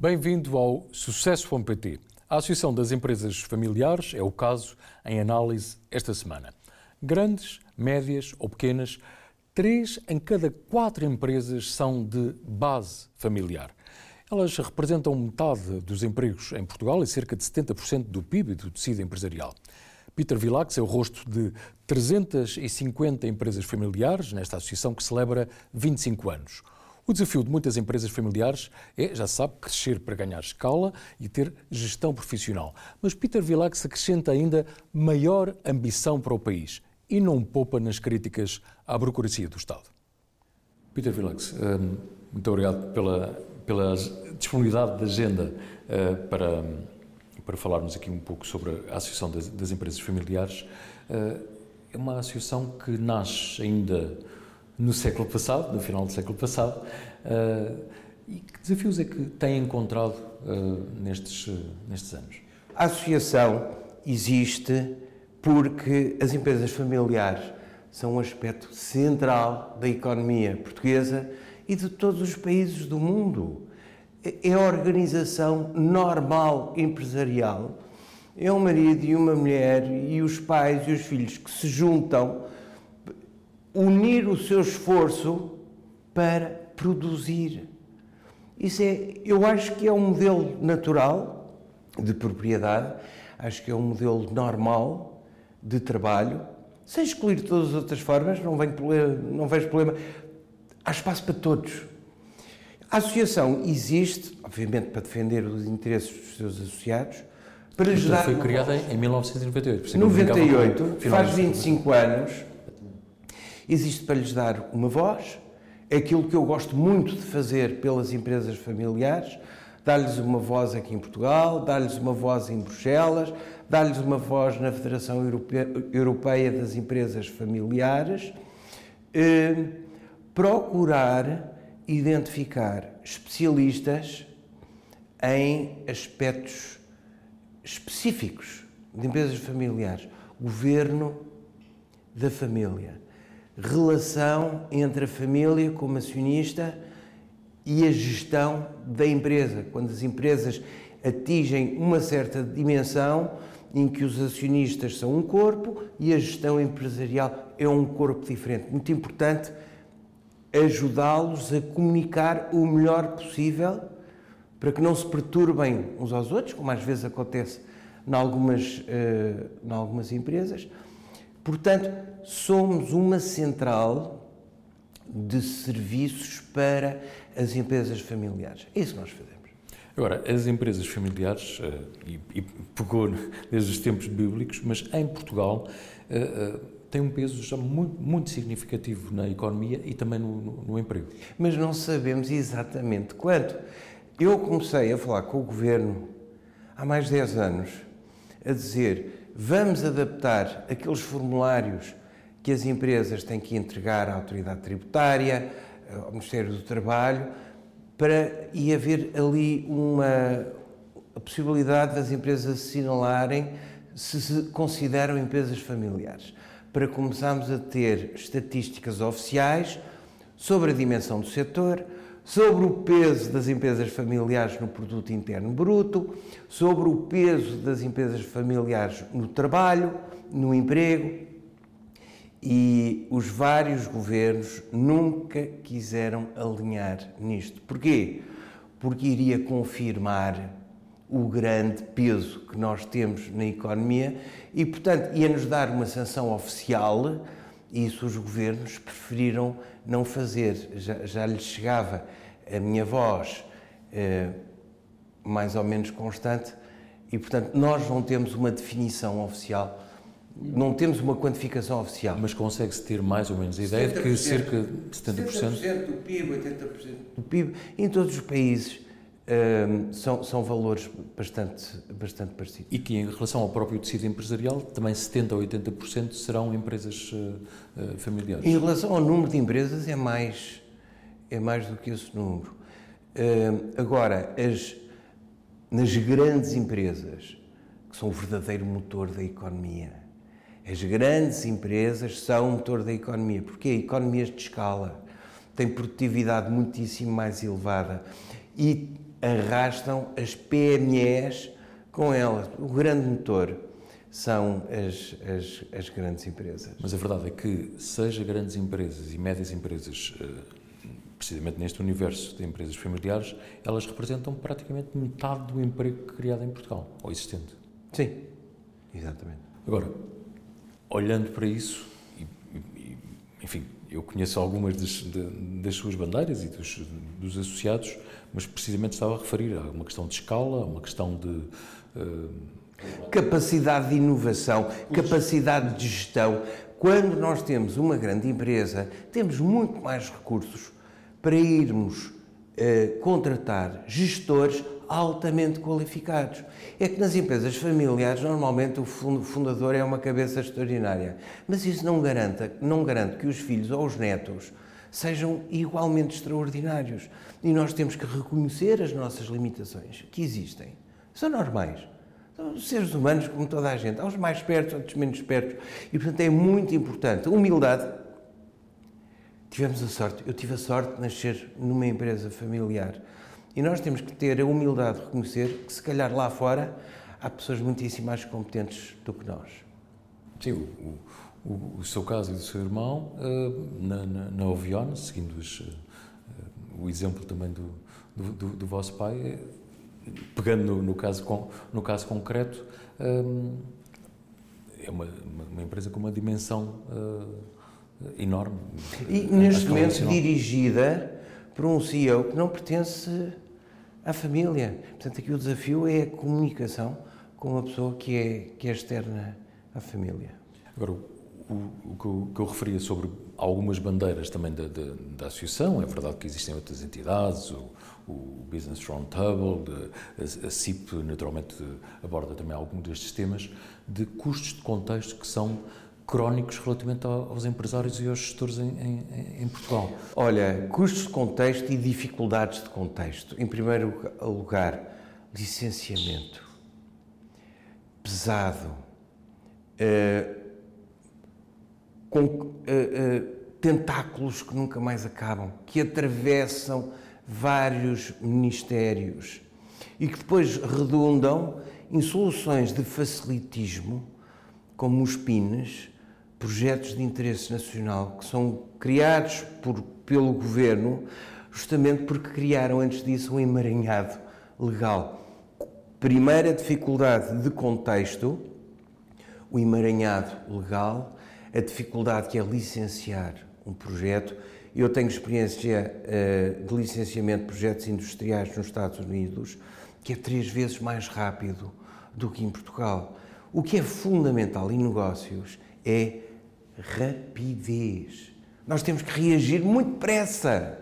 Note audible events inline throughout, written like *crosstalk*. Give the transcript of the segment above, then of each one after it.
Bem-vindo ao Sucesso.pt. A Associação das Empresas Familiares é o caso em análise esta semana. Grandes, médias ou pequenas, três em cada quatro empresas são de base familiar. Elas representam metade dos empregos em Portugal e cerca de 70% do PIB do tecido empresarial. Peter Vilax é o rosto de 350 empresas familiares nesta associação que celebra 25 anos. O desafio de muitas empresas familiares é, já sabe, crescer para ganhar escala e ter gestão profissional. Mas Peter Vilax acrescenta ainda maior ambição para o país e não poupa nas críticas à burocracia do Estado. Peter Vilax, hum, muito obrigado pela, pela disponibilidade da agenda uh, para, para falarmos aqui um pouco sobre a Associação das, das Empresas Familiares. Uh, é uma associação que nasce ainda no século passado, no final do século passado. Uh, e que desafios é que tem encontrado uh, nestes, uh, nestes anos? A associação existe porque as empresas familiares são um aspecto central da economia portuguesa e de todos os países do mundo. É a organização normal empresarial. É um marido e uma mulher e os pais e os filhos que se juntam unir o seu esforço para produzir. Isso é, eu acho que é um modelo natural de propriedade, acho que é um modelo normal de trabalho, sem excluir todas as outras formas, não, vem problema, não vejo problema. Há espaço para todos. A associação existe, obviamente, para defender os interesses dos seus associados, para ajudar. Foi criada em 1998. 98, faz 25 anos existe para lhes dar uma voz, aquilo que eu gosto muito de fazer pelas empresas familiares, dar-lhes uma voz aqui em Portugal, dar-lhes uma voz em Bruxelas, dar-lhes uma voz na Federação Europeia das Empresas Familiares, eh, procurar identificar especialistas em aspectos específicos de empresas familiares, governo da família, relação entre a família como acionista e a gestão da empresa. Quando as empresas atingem uma certa dimensão em que os acionistas são um corpo e a gestão empresarial é um corpo diferente. Muito importante ajudá-los a comunicar o melhor possível para que não se perturbem uns aos outros, como às vezes acontece em algumas, uh, em algumas empresas, Portanto, somos uma central de serviços para as empresas familiares. É isso que nós fazemos. Agora, as empresas familiares, eh, e, e pegou *laughs* desde os tempos bíblicos, mas em Portugal eh, eh, tem um peso já muito, muito significativo na economia e também no, no, no, emprego. Mas não sabemos exatamente quanto. Eu comecei a falar com o governo há mais de 10 anos, a dizer vamos adaptar aqueles formulários que as empresas têm que entregar à autoridade tributária, ao Ministério do Trabalho, para e haver ali uma a possibilidade das empresas assinalarem se se consideram empresas familiares, para começarmos a ter estatísticas oficiais sobre a dimensão do setor, sobre o peso das empresas familiares no produto interno bruto, sobre o peso das empresas familiares no trabalho, no emprego. E os vários governos nunca quiseram alinhar nisto. Porquê? Porque iria confirmar o grande peso que nós temos na economia e, portanto, ia-nos dar uma sanção oficial. Isso os governos preferiram não fazer. Já, já lhes chegava a minha voz eh, mais ou menos constante e, portanto, nós não temos uma definição oficial, não temos uma quantificação oficial. Mas consegue-se ter mais ou menos a ideia de que cerca de 70%? 70% do PIB, 80% do PIB, em todos os países eh, são, são valores bastante, bastante parecidos. E que, em relação ao próprio tecido empresarial, também 70% ou 80% serão empresas uh, familiares? Em relação ao número de empresas, é mais é mais do que esse número. Uh, agora, as, nas grandes empresas, que são o verdadeiro motor da economia, as grandes empresas são o motor da economia, porque economias de escala têm produtividade muitíssimo mais elevada e arrastam as PMEs com elas. O grande motor são as, as, as, grandes empresas. Mas a verdade é que, seja grandes empresas e médias empresas, eh, precisamente neste universo de empresas familiares, elas representam praticamente metade do emprego criado em Portugal, ou existente. Sim, exatamente. Agora, olhando para isso, e, e, enfim, eu conheço algumas das, das suas bandeiras e dos, dos, associados, mas precisamente estava a referir a uma questão de escala, uma questão de. Uh, capacidade de inovação, capacidade de gestão. Quando nós temos uma grande empresa, temos muito mais recursos para irmos uh, contratar gestores altamente qualificados. É que nas empresas familiares, normalmente o fundador é uma cabeça extraordinária, mas isso não garante, não garante que os filhos ou os netos sejam igualmente extraordinários. E nós temos que reconhecer as nossas limitações, que existem. São normais. São seres humanos como toda a gente. Há uns mais espertos, outros menos espertos. E, portanto, é muito importante. Humildade. Tivemos a sorte, eu tive a sorte de nascer numa empresa familiar e nós temos que ter a humildade de reconhecer que, se calhar, lá fora há pessoas muitíssimo mais competentes do que nós. Sim, o, o, o seu caso e do seu irmão, uh, na, na, na Ovion, seguindo os, uh, o exemplo também do, do, do, do vosso pai, é, pegando no, no, caso, com, no caso concreto, é uma, uma, uma, empresa com uma dimensão enorme. E, neste momento, dirigida por um CEO que não pertence à família. Portanto, aqui o desafio é a comunicação com uma pessoa que é, que é externa à família. Agora, o, que, eu, que, eu, referia sobre algumas bandeiras também da, da, da, associação, é verdade que existem outras entidades, o, o Business Roundtable, a, a CIP naturalmente aborda também alguns destes temas, de custos de contexto que são crónicos relativamente aos empresários e aos gestores em, em, em, Portugal? Olha, custos de contexto e dificuldades de contexto. Em primeiro lugar, licenciamento pesado, uh, com uh, uh, tentáculos que nunca mais acabam, que atravessam vários ministérios e que depois redundam em soluções de facilitismo, como os PINs, projetos de interesse nacional que são criados por, pelo governo, justamente porque criaram antes disso um emaranhado legal. Primeira dificuldade de contexto, o emaranhado legal, a dificuldade que é licenciar um projeto. Eu tenho experiência uh, de licenciamento de projetos industriais nos Estados Unidos, que é três vezes mais rápido do que em Portugal. O que é fundamental em negócios é rapidez. Nós temos que reagir muito depressa.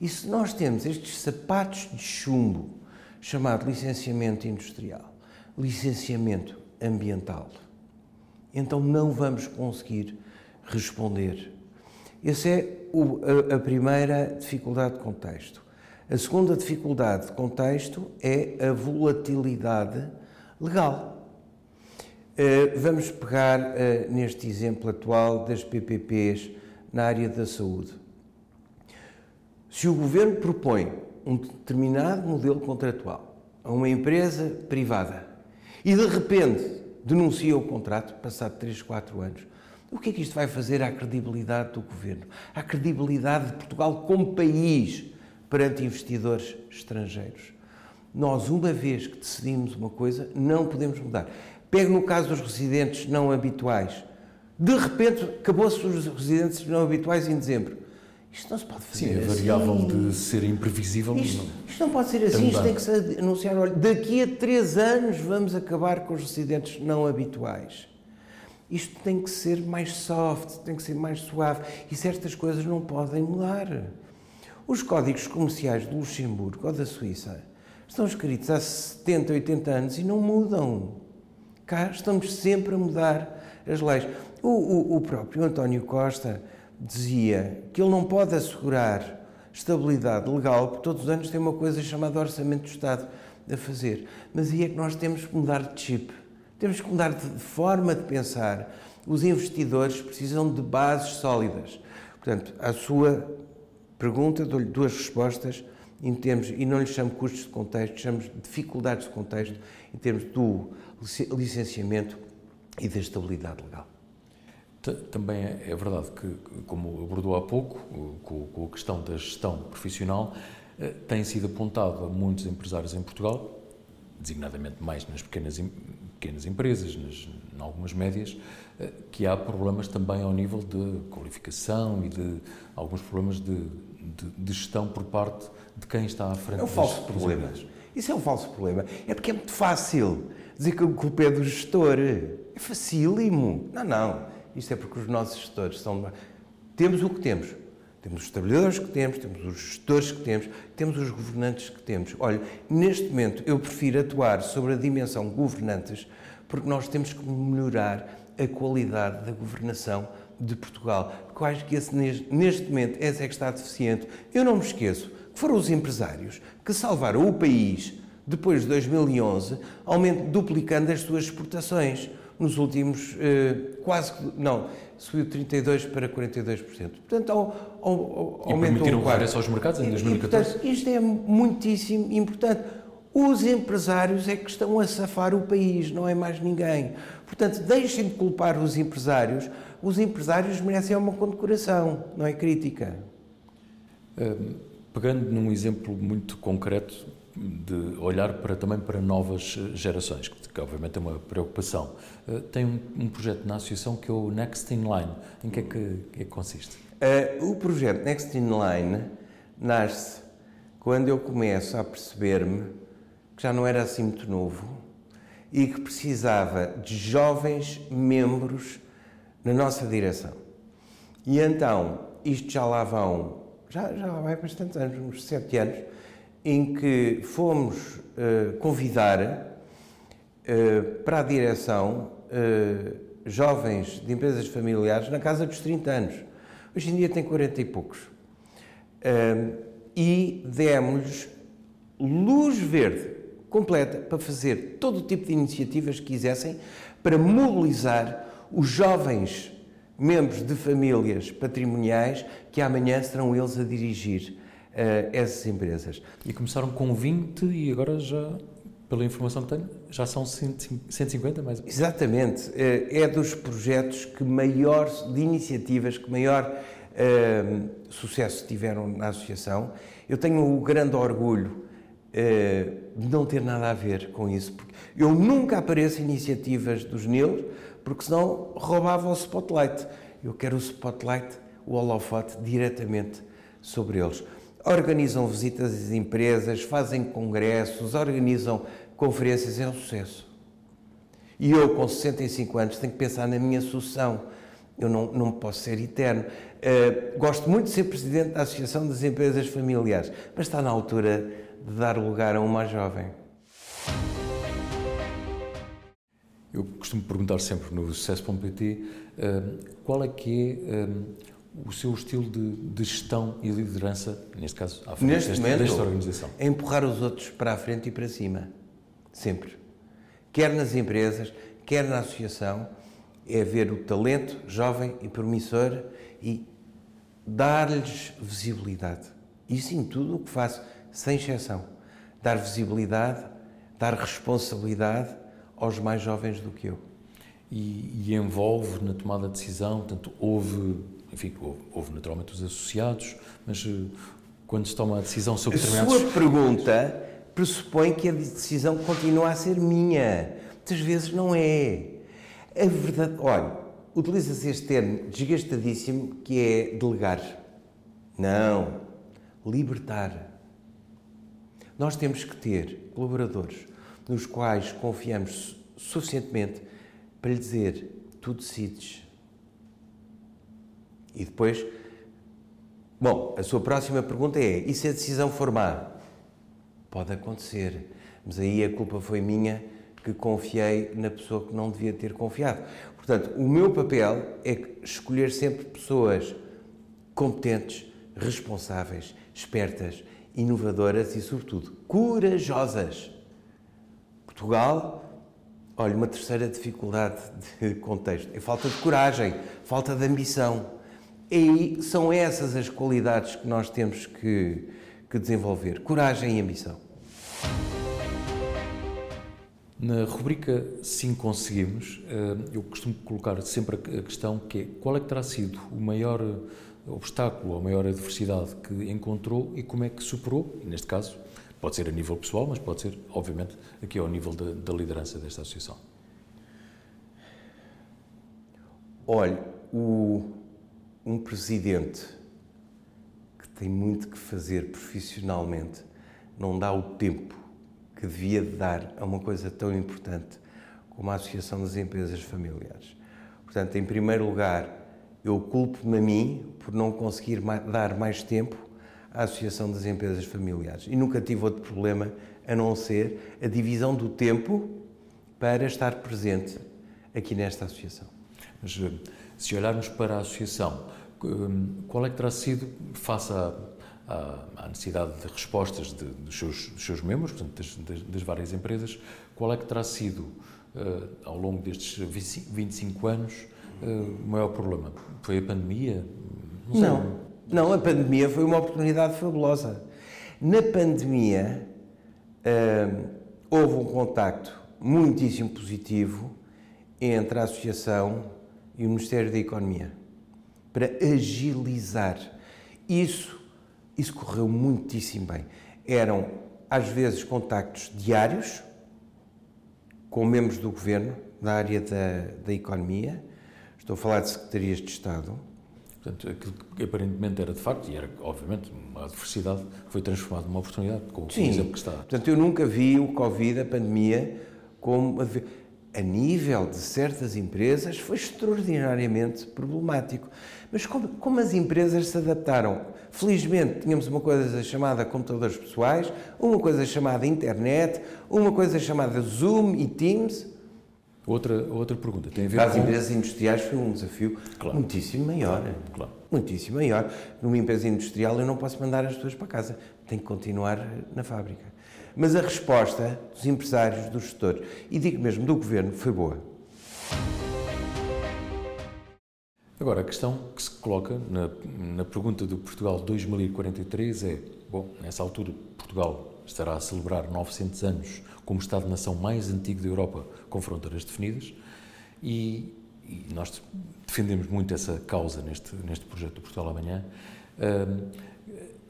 E se nós temos estes sapatos de chumbo, chamado licenciamento industrial, licenciamento ambiental, então não vamos conseguir responder. Essa é o, a, a primeira dificuldade de contexto. A segunda dificuldade de contexto é a volatilidade legal. Eh, vamos pegar uh, neste exemplo atual das PPPs na área da saúde. Se o governo propõe um determinado modelo contratual a uma empresa privada e de repente denuncia o contrato, passado 3, 4 anos, o que é que isto vai fazer à credibilidade do governo, à credibilidade de Portugal como país perante investidores estrangeiros? Nós, uma vez que decidimos uma coisa, não podemos mudar. Pego no caso dos residentes não habituais. De repente, acabou-se os residentes não habituais em dezembro. Isto não se pode fazer Sim, a assim. variável de ser imprevisível. Isto, isto não pode ser assim, isto tem que se anunciar. Olha, daqui a três anos vamos acabar com os residentes não habituais. Isto tem que ser mais soft, tem que ser mais suave e certas coisas não podem mudar. Os códigos comerciais de Luxemburgo ou da Suíça estão escritos há 70, 80 anos e não mudam. Cá estamos sempre a mudar as leis. O, o, o próprio António Costa dizia que ele não pode assegurar estabilidade legal, porque todos os anos tem uma coisa chamada Orçamento do Estado a fazer. Mas aí é que nós temos que mudar de chip. Temos que mudar de forma de pensar. Os investidores precisam de bases sólidas. Portanto, à sua pergunta, dou-lhe duas respostas em termos, e não lhe chamo custos de contexto, chamo dificuldades de contexto em termos do licenciamento e da estabilidade legal. Também é, é verdade que, como abordou há pouco, com a questão da gestão profissional, eh, tem sido apontado a muitos empresários em Portugal, designadamente mais nas pequenas, pequenas empresas, nas, em algumas médias, eh, que há problemas também ao nível de qualificação e de alguns problemas de, de, de gestão por parte de quem está à frente. É um falso problema. Isso é um falso problema. É porque é muito fácil dizer que a culpa é do gestor. É facílimo. Não, não. Isto é porque os nossos gestores são. Temos o que temos. Temos os trabalhadores que temos, temos os gestores que temos, temos os governantes que temos. Olha, neste momento eu prefiro atuar sobre a dimensão governantes porque nós temos que melhorar a qualidade da governação de Portugal. Porque eu acho que esse, neste momento esse é que está deficiente. Eu não me esqueço que foram os empresários que salvaram o país depois de 2011, aumento, duplicando as suas exportações nos últimos eh, quase, não, subiu 32% para 42%. Portanto, ao, ao, e aumentou o regresso aos mercados em 2014? E, portanto, isto é muitíssimo importante. Os empresários é que estão a safar o país, não é mais ninguém. Portanto, deixem de culpar os empresários. Os empresários merecem uma condecoração, não é crítica. Um, pegando num exemplo muito concreto, de olhar para, também para novas gerações, que, obviamente é uma preocupação. Uh, tem um, um, projeto na associação que é o Next in Line. Em que é que, que, é consiste? Uh, o projeto Next in Line nasce quando eu começo a perceber-me que já não era assim muito novo e que precisava de jovens membros na nossa direção. E então, isto já lá vão, já, já vai bastantes anos, uns sete anos, em que fomos uh, convidar uh, para a direção uh, jovens de empresas familiares na casa dos 30 anos. Hoje em dia tem 40 e poucos. e demos-lhes luz verde completa para fazer todo o tipo de iniciativas que quisessem para mobilizar os jovens membros de famílias patrimoniais que amanhã serão eles a dirigir essas empresas. E começaram com 20 e agora já, pela informação que tenho, já são 150 mais Exatamente. Uh, é dos projetos que maior, de iniciativas que maior uh, sucesso tiveram na associação. Eu tenho o grande orgulho de não ter nada a ver com isso, porque eu nunca apareço em iniciativas dos NILs, porque senão roubava o spotlight. Eu quero o spotlight, o holofote, diretamente sobre eles organizam visitas às empresas, fazem congressos, organizam conferências, é um sucesso. E eu, com 65 anos, tenho que pensar na minha sucessão. Eu não, não posso ser eterno. Uh, gosto muito de ser presidente da Associação das Empresas Familiares, mas está na altura de dar lugar a um mais jovem. Eu costumo perguntar sempre no sucesso.pt uh, eh, qual é que é uh, o seu estilo de, de, gestão e liderança, neste caso, à frente neste desta, momento, desta organização? É empurrar os outros para a frente e para cima. Sempre. Quer nas empresas, quer na associação, é ver o talento jovem e promissor e dar-lhes visibilidade. Isso em tudo o que faço, sem exceção. Dar visibilidade, dar responsabilidade aos mais jovens do que eu. E, e envolve na tomada de decisão, portanto, houve enfim, houve naturalmente os associados, mas eh, quando se toma a decisão sobre determinados... A sua pergunta pressupõe que a decisão continua a ser minha. Muitas vezes não é. A verdade... Olha, utiliza-se este termo desgastadíssimo que é delegar. Não. Libertar. Nós temos que ter colaboradores nos quais confiamos suficientemente para lhe dizer: tu decides e depois, bom, a sua próxima pergunta é: e se a decisão for má? Pode acontecer, mas aí a culpa foi minha que confiei na pessoa que não devia ter confiado. Portanto, o meu papel é escolher sempre pessoas competentes, responsáveis, espertas, inovadoras e, sobretudo, corajosas. Portugal, olha, uma terceira dificuldade de contexto é falta de coragem, falta de ambição. E são essas as qualidades que nós temos que, que desenvolver. Coragem e ambição. Na rubrica Sim Conseguimos, eh, eu costumo colocar sempre a questão que é qual é que terá sido o maior obstáculo, a maior adversidade que encontrou e como é que superou, neste caso, pode ser a nível pessoal, mas pode ser, obviamente, aqui ao nível da, da liderança desta associação. Olha, o, um presidente que tem muito que fazer profissionalmente não dá o tempo que devia dar a uma coisa tão importante como a Associação das Empresas Familiares. Portanto, em primeiro lugar, eu culpo-me a mim por não conseguir dar mais tempo à Associação das Empresas Familiares. E nunca tive outro problema a não ser a divisão do tempo para estar presente aqui nesta associação. Mas eh, se olharmos para a associação, hum, qual é que terá sido, face à, à necessidade de respostas de, dos, seus, dos, seus, membros, portanto, das, das, das, várias empresas, qual é que terá sido, uh, ao longo destes 25 anos, uh, o maior problema? Foi a pandemia? Não, não, não, a pandemia foi uma oportunidade fabulosa. Na pandemia, uh, houve um contacto muitíssimo positivo entre a Associação e o Ministério da Economia para agilizar. Isso, isso correu muitíssimo bem. Eram, às vezes, contactos diários com membros do governo da área da, da economia. Estou a falar de secretarias de Estado. Portanto, aquilo que aparentemente era de facto, e era obviamente uma adversidade, foi transformado numa oportunidade, com o exemplo que está. Portanto, eu nunca vi o Covid, a pandemia, como a nível de certas empresas, foi extraordinariamente problemático. Mas como, como, as empresas se adaptaram? Felizmente, tínhamos uma coisa chamada computadores pessoais, uma coisa chamada internet, uma coisa chamada Zoom e Teams. Outra, outra pergunta tem a ver Para com... as empresas industriais foi um desafio claro. muitíssimo maior. Claro, claro. Muitíssimo maior. Numa empresa industrial eu não posso mandar as pessoas para casa, tenho que continuar na fábrica. Mas a resposta dos empresários, dos gestores e digo mesmo do governo foi boa. Agora, a questão que se coloca na, na pergunta do Portugal 2043 é: bom, nessa altura, Portugal estará a celebrar 900 anos como Estado-nação mais antigo da Europa com fronteiras definidas e, e, nós defendemos muito essa causa neste, neste projeto do Portugal Amanhã.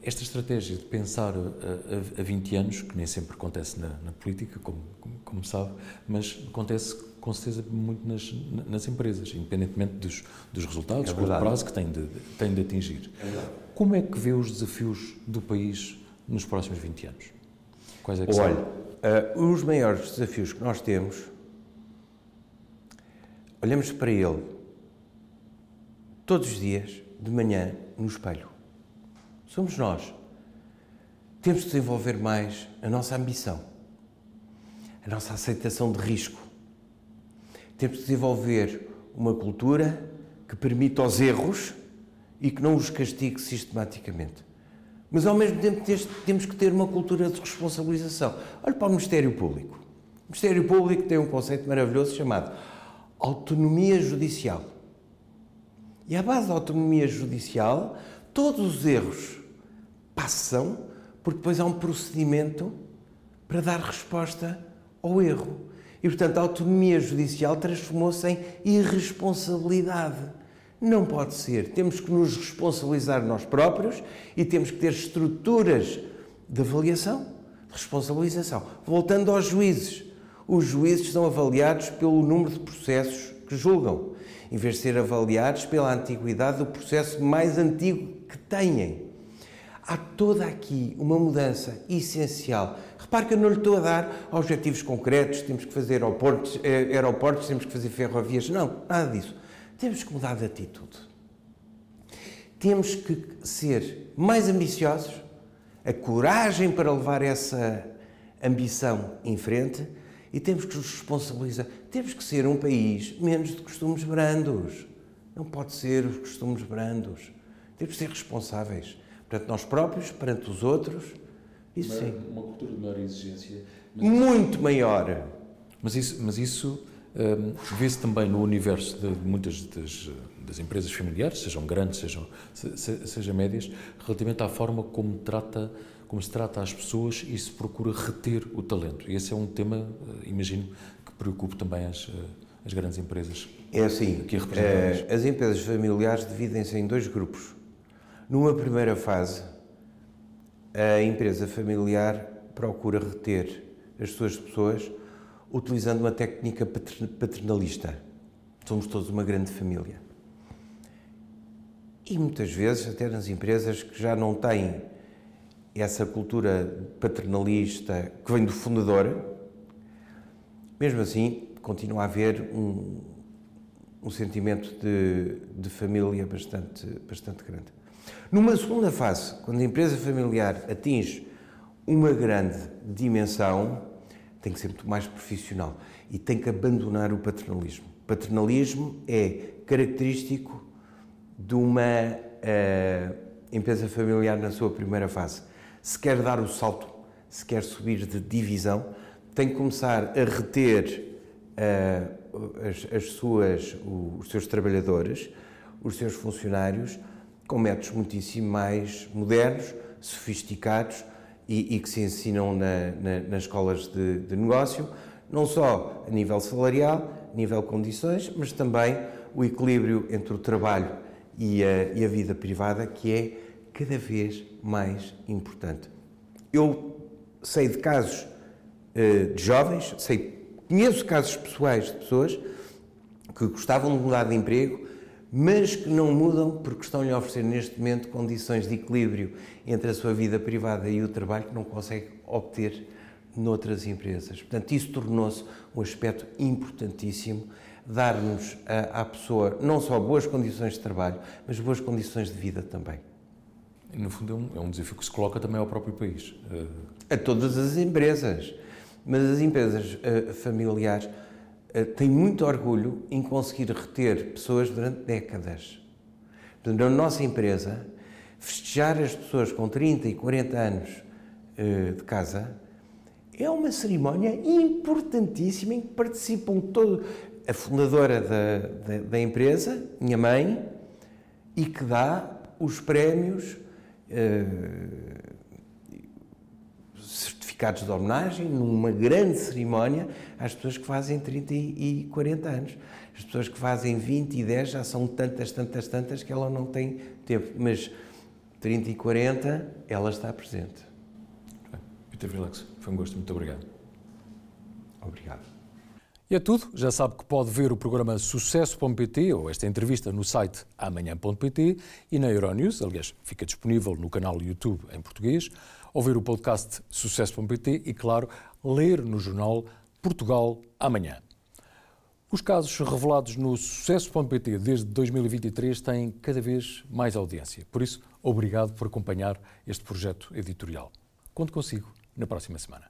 Esta estratégia de pensar a, a, a 20 anos, que nem sempre acontece na, na política, como, como, como, sabe, mas acontece com certeza muito nas, nas empresas, independentemente dos, dos resultados, é curto prazo que têm de, têm de atingir. É como é que vê os desafios do país nos próximos 20 anos? Quais é que Olha, uh, os maiores desafios que nós temos, olhamos para ele todos os dias, de manhã, no espelho somos nós. Temos de desenvolver mais a nossa ambição, a nossa aceitação de risco. Temos de desenvolver uma cultura que permita os erros e que não os castigue sistematicamente. Mas, ao mesmo tempo, temos que ter uma cultura de responsabilização. Olhe para o Ministério Público. O Ministério Público tem um conceito maravilhoso chamado autonomia judicial. E à base da autonomia judicial, todos os erros passam, porque depois há um procedimento para dar resposta ao erro. E, portanto, a autonomia judicial transformou-se em irresponsabilidade. Não pode ser. Temos que nos responsabilizar nós próprios e temos que ter estruturas de avaliação, de responsabilização. Voltando aos juízes. Os juízes são avaliados pelo número de processos que julgam, em vez de ser avaliados pela antiguidade do processo mais antigo que têm. Há toda aqui uma mudança essencial. Repare que eu não lhe estou a dar objetivos concretos, temos que fazer aeroportos, eh, aeroportos temos que fazer ferrovias. Não, nada disso. Temos que mudar de atitude. Temos que ser mais ambiciosos, a coragem para levar essa ambição em frente e temos que nos responsabilizar. Temos que ser um país menos de costumes brandos. Não pode ser os costumes brandos. Temos que ser responsáveis perante nós próprios, perante os outros. Isso uma, sim. Uma cultura de maior exigência. Muito maior. Mas isso, mas isso Um, Vê-se também no universo de muitas das, das, empresas familiares, sejam grandes, sejam se, seja médias, relativamente à forma como trata como se trata as pessoas e se procura reter o talento. E esse é um tema, eh, imagino, que preocupe também as, eh, as grandes empresas. É assim, aqui representadas. as empresas familiares dividem-se em dois grupos. Numa primeira fase, a empresa familiar procura reter as suas pessoas utilizando uma técnica paternalista. Somos todos uma grande família. E muitas vezes, até nas empresas que já não têm essa cultura paternalista que vem do fundador, mesmo assim, continua a haver um, um sentimento de, de família bastante, bastante grande. Numa segunda fase, quando a empresa familiar atinge uma grande dimensão, tem que ser muito mais profissional e tem que abandonar o paternalismo. Paternalismo é característico de uma uh, empresa familiar na sua primeira fase. Se quer dar o salto, se quer subir de divisão, tem que começar a reter uh, as, as, suas, os seus trabalhadores, os seus funcionários, com métodos muitíssimo mais modernos, sofisticados, e, e que se ensinam na, na, nas escolas de, de, negócio, não só a nível salarial, a nível condições, mas também o equilíbrio entre o trabalho e a, e a vida privada, que é cada vez mais importante. Eu sei de casos uh, de jovens, sei, conheço casos pessoais de pessoas que gostavam de mudar de emprego mas que não mudam porque estão-lhe a oferecer neste momento condições de equilíbrio entre a sua vida privada e o trabalho que não consegue obter noutras empresas. Portanto, isso tornou-se um aspecto importantíssimo, dar-nos à pessoa não só boas condições de trabalho, mas boas condições de vida também. No fundo, é um, é um desafio que se coloca também ao próprio país. A todas as empresas. Mas as empresas uh, familiares eh, tem muito orgulho em conseguir reter pessoas durante décadas. Na nossa empresa, festejar as pessoas com 30 e 40 anos eh, de casa é uma cerimónia importantíssima em que participam todo a fundadora da, da, da empresa, minha mãe, e que dá os prémios eh, certificados de homenagem, numa grande cerimónia, às pessoas que fazem 30 e 40 anos. As pessoas que fazem 20 e 10 já são tantas, tantas, tantas que ela não tem tempo. Mas 30 e 40, ela está presente. Peter Relax, foi um gosto. Muito obrigado. Obrigado. E é tudo. Já sabe que pode ver o programa Sucesso.pt ou esta entrevista no site amanhã.pt e na Euronews. Aliás, fica disponível no canal YouTube em português ouvir o podcast Sucesso.pt e, claro, ler no jornal Portugal Amanhã. Os casos revelados no Sucesso.pt desde 2023 têm cada vez mais audiência. Por isso, obrigado por acompanhar este projeto editorial. Conto consigo na próxima semana.